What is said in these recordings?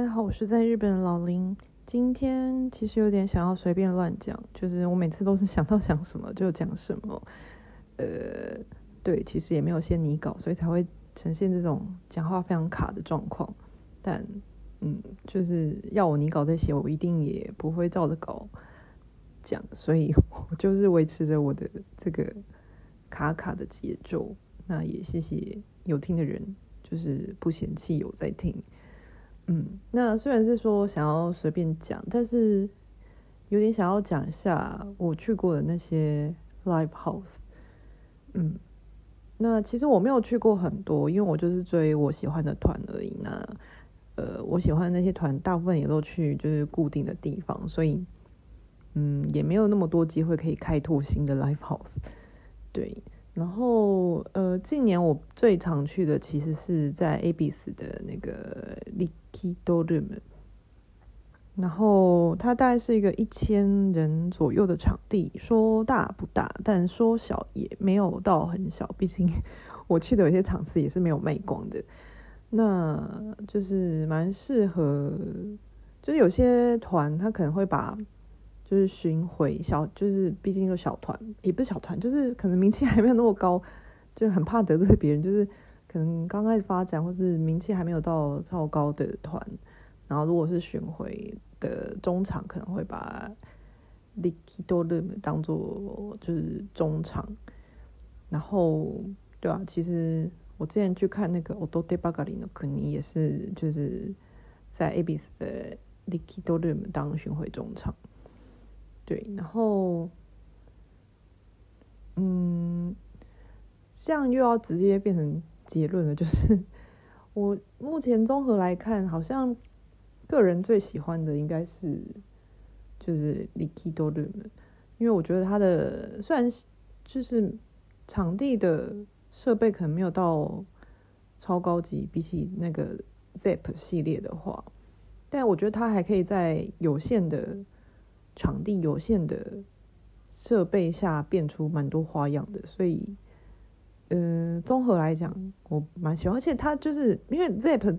大家好，我是在日本的老林。今天其实有点想要随便乱讲，就是我每次都是想到讲什么就讲什么。呃，对，其实也没有先拟稿，所以才会呈现这种讲话非常卡的状况。但嗯，就是要我拟稿再写，我一定也不会照着稿讲，所以我就是维持着我的这个卡卡的节奏。那也谢谢有听的人，就是不嫌弃有在听。嗯，那虽然是说想要随便讲，但是有点想要讲一下我去过的那些 live house。嗯，那其实我没有去过很多，因为我就是追我喜欢的团而已。那呃，我喜欢的那些团大部分也都去就是固定的地方，所以嗯，也没有那么多机会可以开拓新的 live house。对。然后，呃，近年我最常去的其实是在 Abis 的那个 Liquido Room，然后它大概是一个一千人左右的场地，说大不大，但说小也没有到很小，毕竟 我去的有些场次也是没有卖光的，那就是蛮适合，就是有些团他可能会把。就是巡回小，就是毕竟一个小团，也不是小团，就是可能名气还没有那么高，就很怕得罪别人，就是可能刚开始发展或是名气还没有到超高的团，然后如果是巡回的中场，可能会把 Liquido Room 当做就是中场，然后对啊，其实我之前去看那个 Odote Bagari no Kuni 也是就是在 Abis 的 Liquido Room 当巡回中场。对，然后，嗯，这样又要直接变成结论了，就是我目前综合来看，好像个人最喜欢的应该是就是 Liquido Room，因为我觉得它的虽然就是场地的设备可能没有到超高级，比起那个 Zepp 系列的话，但我觉得它还可以在有限的。场地有限的设备下变出蛮多花样的，所以，嗯、综合来讲，我蛮喜欢。而且它就是因为 Zepp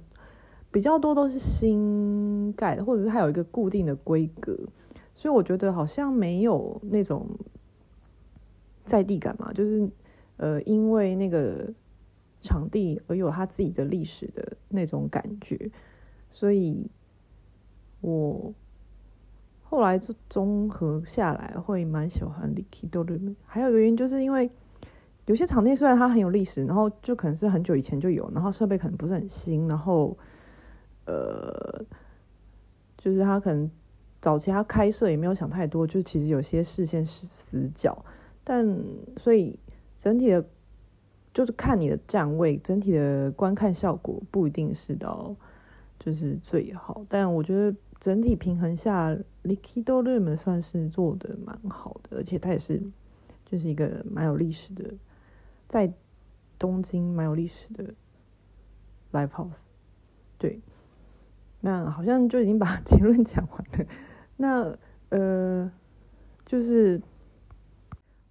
比较多都是新盖的，或者是它有一个固定的规格，所以我觉得好像没有那种在地感嘛，就是呃，因为那个场地而有它自己的历史的那种感觉，所以我。后来就综合下来，会蛮喜欢 Liquido Room。还有一个原因，就是因为有些场地虽然它很有历史，然后就可能是很久以前就有，然后设备可能不是很新，然后呃，就是他可能早期他开设也没有想太多，就其实有些视线是死角，但所以整体的，就是看你的站位，整体的观看效果不一定是到就是最好，但我觉得。整体平衡下，Liquido Room 算是做的蛮好的，而且它也是就是一个蛮有历史的，在东京蛮有历史的 Live House。对，那好像就已经把 结论讲完了。那呃，就是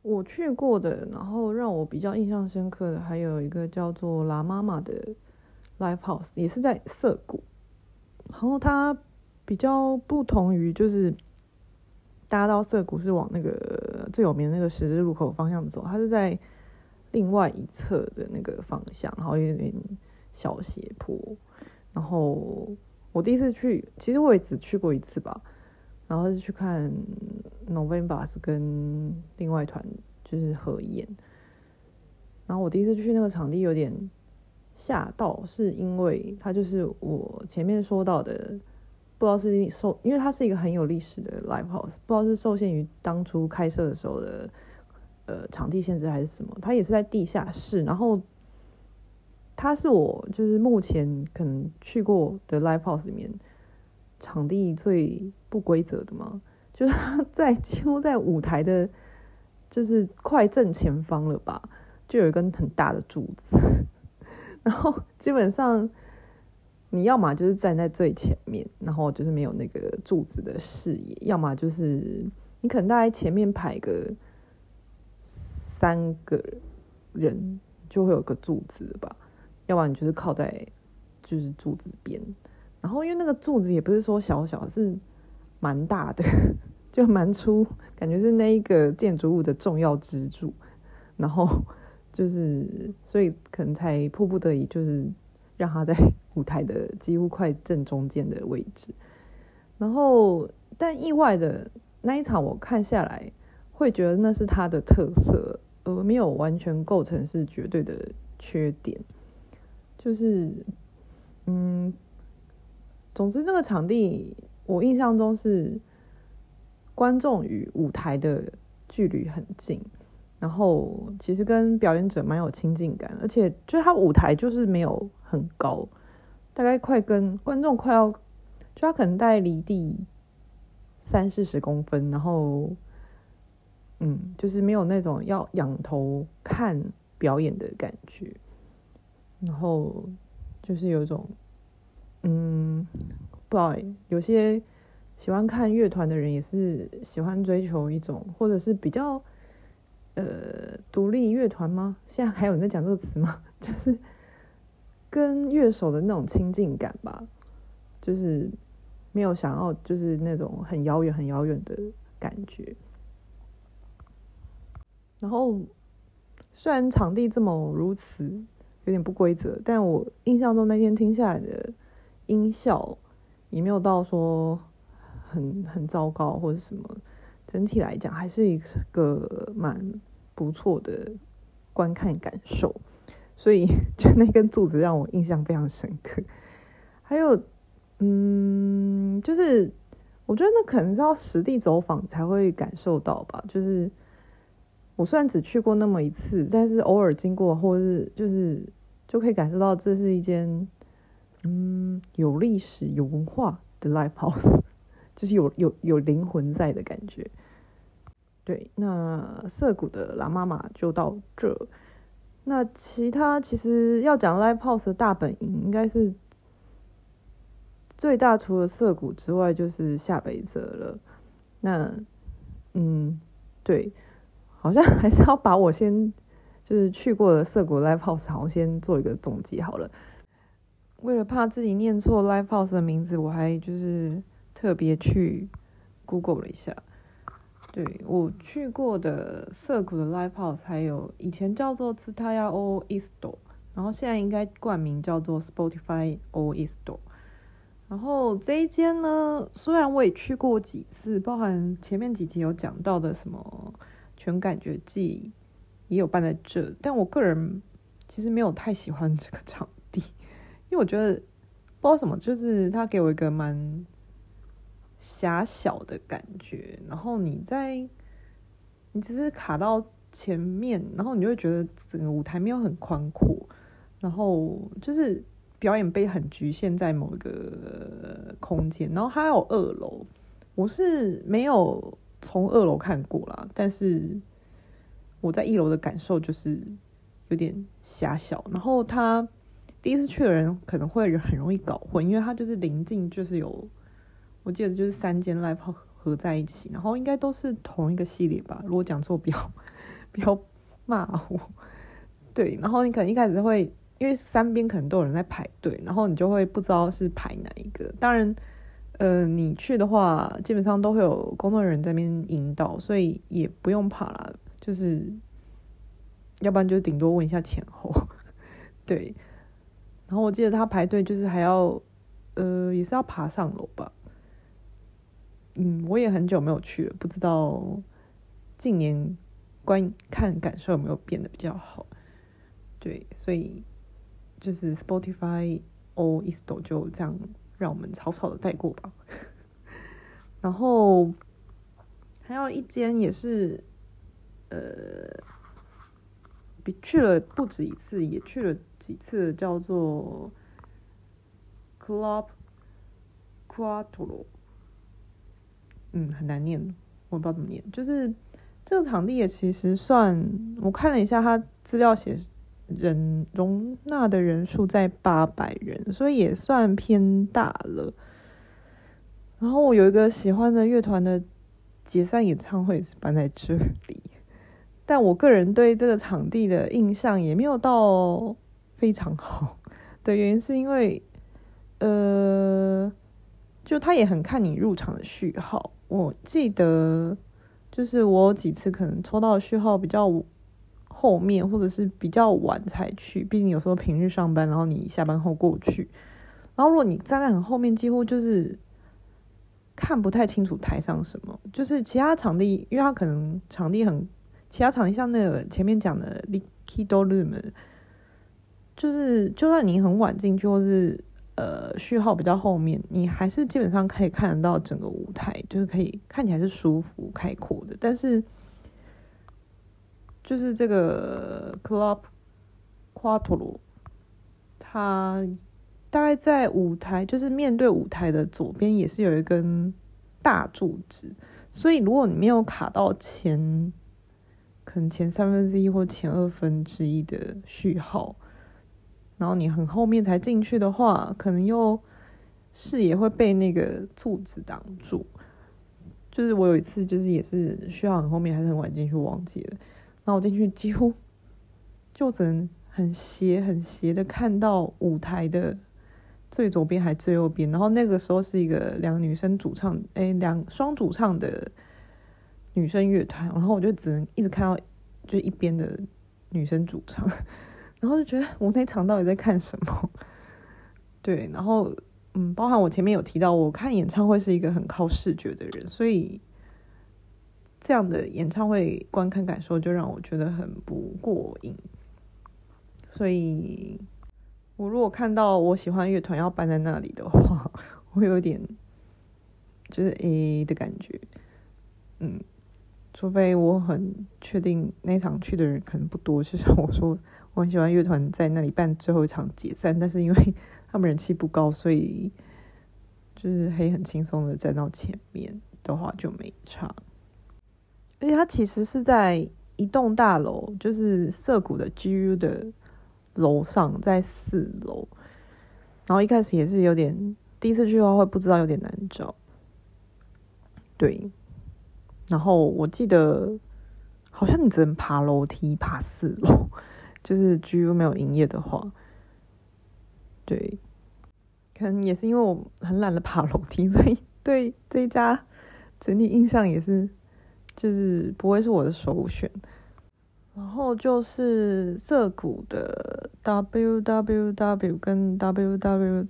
我去过的，然后让我比较印象深刻的，还有一个叫做拉妈妈的 Live House，也是在涩谷，然后它。比较不同于就是，大家到涩谷是往那个最有名的那个十字路口方向走，它是在另外一侧的那个方向，然后有点小斜坡。然后我第一次去，其实我也只去过一次吧，然后是去看 November's 跟另外一团就是合演。然后我第一次去那个场地有点吓到，是因为它就是我前面说到的。不知道是受，因为它是一个很有历史的 live house，不知道是受限于当初开设的时候的呃场地限制还是什么，它也是在地下室。然后它是我就是目前可能去过的 live house 里面场地最不规则的嘛，就是在几乎在舞台的，就是快正前方了吧，就有一根很大的柱子，然后基本上。你要么就是站在最前面，然后就是没有那个柱子的视野；要么就是你可能大概前面排个三个人，就会有个柱子吧；要不然你就是靠在就是柱子边。然后因为那个柱子也不是说小小，是蛮大的，就蛮粗，感觉是那一个建筑物的重要支柱。然后就是，所以可能才迫不得已，就是让他在舞台的几乎快正中间的位置。然后，但意外的那一场我看下来，会觉得那是他的特色，而没有完全构成是绝对的缺点。就是，嗯。总之，那个场地我印象中是观众与舞台的距离很近，然后其实跟表演者蛮有亲近感，而且就是他舞台就是没有很高，大概快跟观众快要，就他可能大概离地三四十公分，然后嗯，就是没有那种要仰头看表演的感觉，然后就是有一种。嗯，不知道，有些喜欢看乐团的人也是喜欢追求一种，或者是比较呃独立乐团吗？现在还有人在讲这个词吗？就是跟乐手的那种亲近感吧，就是没有想要就是那种很遥远很遥远的感觉。然后虽然场地这么如此有点不规则，但我印象中那天听下来的。音效也没有到说很很糟糕或者什么，整体来讲还是一个蛮不错的观看感受，所以 就那根柱子让我印象非常深刻。还有，嗯，就是我觉得那可能是要实地走访才会感受到吧。就是我虽然只去过那么一次，但是偶尔经过或是就是就可以感受到这是一间。嗯，有历史、有文化的 live house，就是有有有灵魂在的感觉。对，那涩谷的拉妈妈就到这。那其他其实要讲 live house 的大本营，应该是最大，除了涩谷之外，就是下北泽了。那嗯，对，好像 还是要把我先就是去过的涩谷 live house，好像先做一个总结好了。为了怕自己念错 Live House 的名字，我还就是特别去 Google 了一下。对，我去过的涩谷的 Live House，还有以前叫做 Tsutaya All East，然后现在应该冠名叫做 Spotify All East。然后这一间呢，虽然我也去过几次，包含前面几集有讲到的什么全感觉祭也有办在这，但我个人其实没有太喜欢这个场地。因为我觉得不知道什么，就是他给我一个蛮狭小的感觉，然后你在你只是卡到前面，然后你就会觉得整个舞台没有很宽阔，然后就是表演被很局限在某一个空间，然后还有二楼，我是没有从二楼看过啦，但是我在一楼的感受就是有点狭小，然后他。第一次去的人可能会很容易搞混，因为他就是临近，就是有，我记得就是三间 live 合在一起，然后应该都是同一个系列吧。如果讲错，不要不要骂我。对，然后你可能一开始会，因为三边可能都有人在排队，然后你就会不知道是排哪一个。当然，呃，你去的话，基本上都会有工作人员在那边引导，所以也不用怕啦。就是，要不然就顶多问一下前后。对。然后我记得他排队就是还要，呃，也是要爬上楼吧。嗯，我也很久没有去了，不知道近年观看感受有没有变得比较好。对，所以就是 Spotify O East 就这样让我们草草的带过吧。然后还有一间也是，呃。比去了不止一次，也去了几次，叫做 Club Quattro，嗯，很难念，我不知道怎么念。就是这个场地也其实算，我看了一下，它资料写人容纳的人数在八百人，所以也算偏大了。然后我有一个喜欢的乐团的解散演唱会是办在这里。但我个人对这个场地的印象也没有到非常好，的原因是因为呃，就他也很看你入场的序号。我记得就是我有几次可能抽到序号比较后面，或者是比较晚才去，毕竟有时候平日上班，然后你下班后过去，然后如果你站在很后面，几乎就是看不太清楚台上什么。就是其他场地，因为他可能场地很，其他场地像那个前面讲的 Liquido Room。就是，就算你很晚进去，或是呃序号比较后面，你还是基本上可以看得到整个舞台，就是可以看起来是舒服开阔的。但是，就是这个 Club Quattro，它大概在舞台，就是面对舞台的左边，也是有一根大柱子。所以，如果你没有卡到前，可能前三分之一或前二分之一的序号。然后你很后面才进去的话，可能又视野会被那个柱子挡住。就是我有一次，就是也是需要很后面还是很晚进去，忘记了。然后我进去几乎就只能很斜很斜的看到舞台的最左边还最右边。然后那个时候是一个两个女生主唱，哎，两双主唱的女生乐团。然后我就只能一直看到就一边的女生主唱。然后就觉得我那场到底在看什么？对，然后嗯，包含我前面有提到，我看演唱会是一个很靠视觉的人，所以这样的演唱会观看感受就让我觉得很不过瘾。所以，我如果看到我喜欢乐团要搬在那里的话，我有点就是 A 的感觉，嗯，除非我很确定那场去的人可能不多，就像我说。我很喜欢乐团在那里办最后一场解散，但是因为他们人气不高，所以就是可以很轻松的站到前面的话就没差。而且它其实是在一栋大楼，就是涩谷的 GU 的楼上，在四楼。然后一开始也是有点，第一次去的话会不知道有点难找。对，然后我记得好像你只能爬楼梯爬四楼。就是 GU 没有营业的话，对，可能也是因为我很懒得爬楼梯，所以 对这一家整体印象也是，就是不会是我的首选。然后就是涩谷的 WWW 跟 WWWX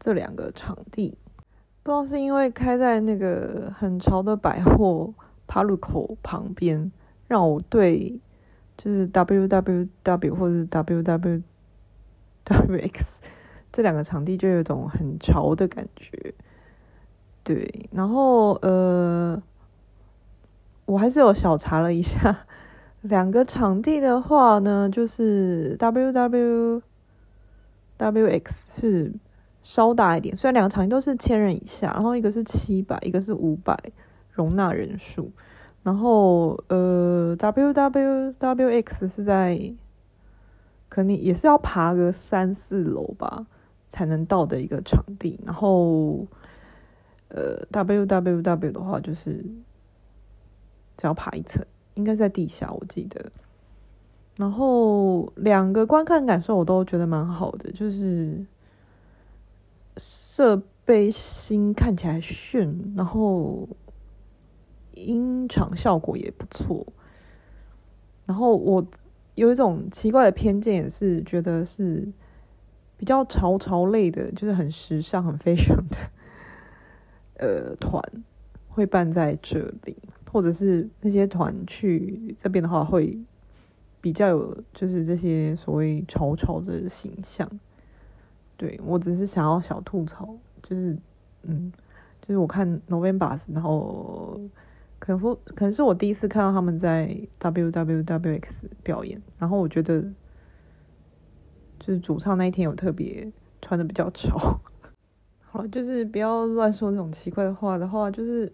这两个场地，不知道是因为开在那个很潮的百货 PARCO 旁边，让我对。就是 W W W 或者是 W W W X 这两个场地就有种很潮的感觉，对。然后呃，我还是有小查了一下，两个场地的话呢，就是 W W W X 是稍大一点，虽然两个场地都是千人以下，然后一个是七百，一个是五百容纳人数。然后，呃，W W W X 是在，肯定也是要爬个三四楼吧，才能到的一个场地。然后，呃，W W W 的话就是只要爬一层，应该在地下，我记得。然后两个观看感受我都觉得蛮好的，就是设备新，看起来炫，然后。音场效果也不错，然后我有一种奇怪的偏见，也是觉得是比较潮潮类的，就是很时尚、很 fashion 的呃团会办在这里，或者是那些团去这边的话，会比较有就是这些所谓潮潮的形象。对，我只是想要小吐槽，就是嗯，就是我看 November，然后。可能可能是我第一次看到他们在 WWWX 表演，然后我觉得就是主唱那一天有特别穿的比较潮。好了，就是不要乱说那种奇怪的话的话，就是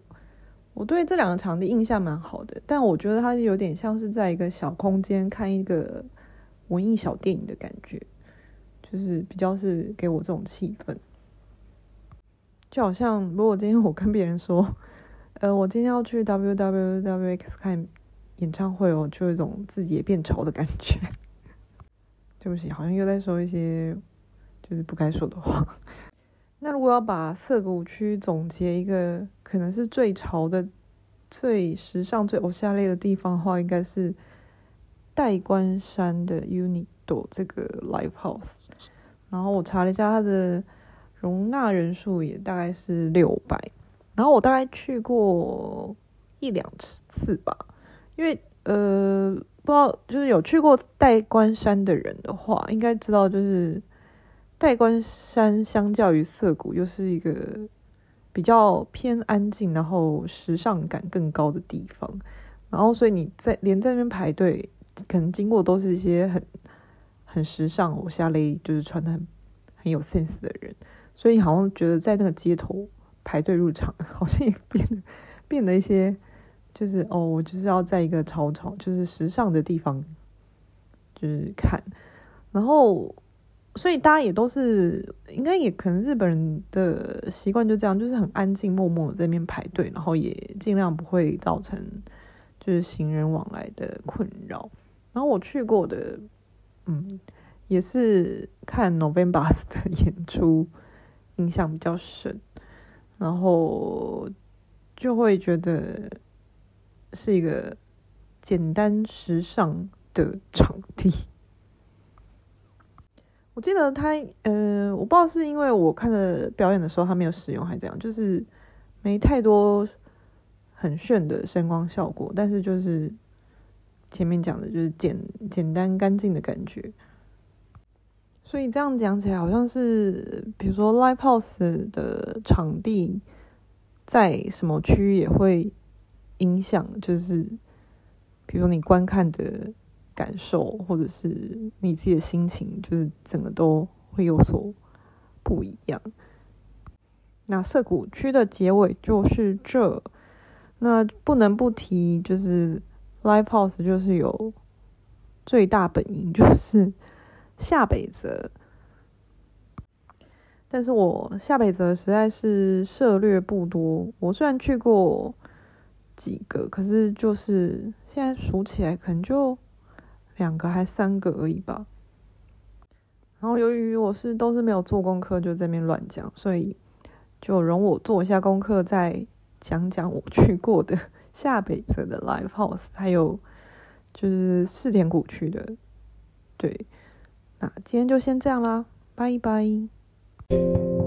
我对这两个场地印象蛮好的，但我觉得它有点像是在一个小空间看一个文艺小电影的感觉，就是比较是给我这种气氛，就好像如果今天我跟别人说。呃，我今天要去 WWWX 看演唱会哦，就有一种自己也变潮的感觉。对不起，好像又在说一些就是不该说的话。那如果要把涩谷区总结一个可能是最潮的、最时尚、最偶像类的地方的话，应该是代官山的 UNIDO 这个 Live House。然后我查了一下，它的容纳人数也大概是六百。然后我大概去过一两次吧，因为呃，不知道就是有去过代官山的人的话，应该知道就是代官山相较于涩谷又是一个比较偏安静，然后时尚感更高的地方。然后所以你在连在那边排队，可能经过都是一些很。很时尚，我下勒就是穿的很很有 sense 的人，所以好像觉得在那个街头排队入场，好像也变得变得一些，就是哦，我就是要在一个潮潮，就是时尚的地方，就是看，然后所以大家也都是，应该也可能日本人的习惯就这样，就是很安静默默在那边排队，然后也尽量不会造成就是行人往来的困扰。然后我去过的。嗯，也是看 November 的演出，印象比较深，然后就会觉得是一个简单时尚的 场地。我记得他，呃，我不知道是因为我看的表演的时候他没有使用还是怎样，就是没太多很炫的声光效果，但是就是。前面讲的就是简简单干净的感觉，所以这样讲起来，好像是比如说 Live House 的场地在什么区域也会影响，就是比如说你观看的感受，或者是你自己的心情，就是整个都会有所不一样。那涩谷区的结尾就是这，那不能不提就是。Live House 就是有最大本营，就是下北泽。但是我下北泽实在是涉略不多。我虽然去过几个，可是就是现在数起来，可能就两个还三个而已吧。然后由于我是都是没有做功课，就在那边乱讲，所以就容我做一下功课，再讲讲我去过的。下北泽的 Live House，还有就是四田谷区的，对，那今天就先这样啦，拜拜。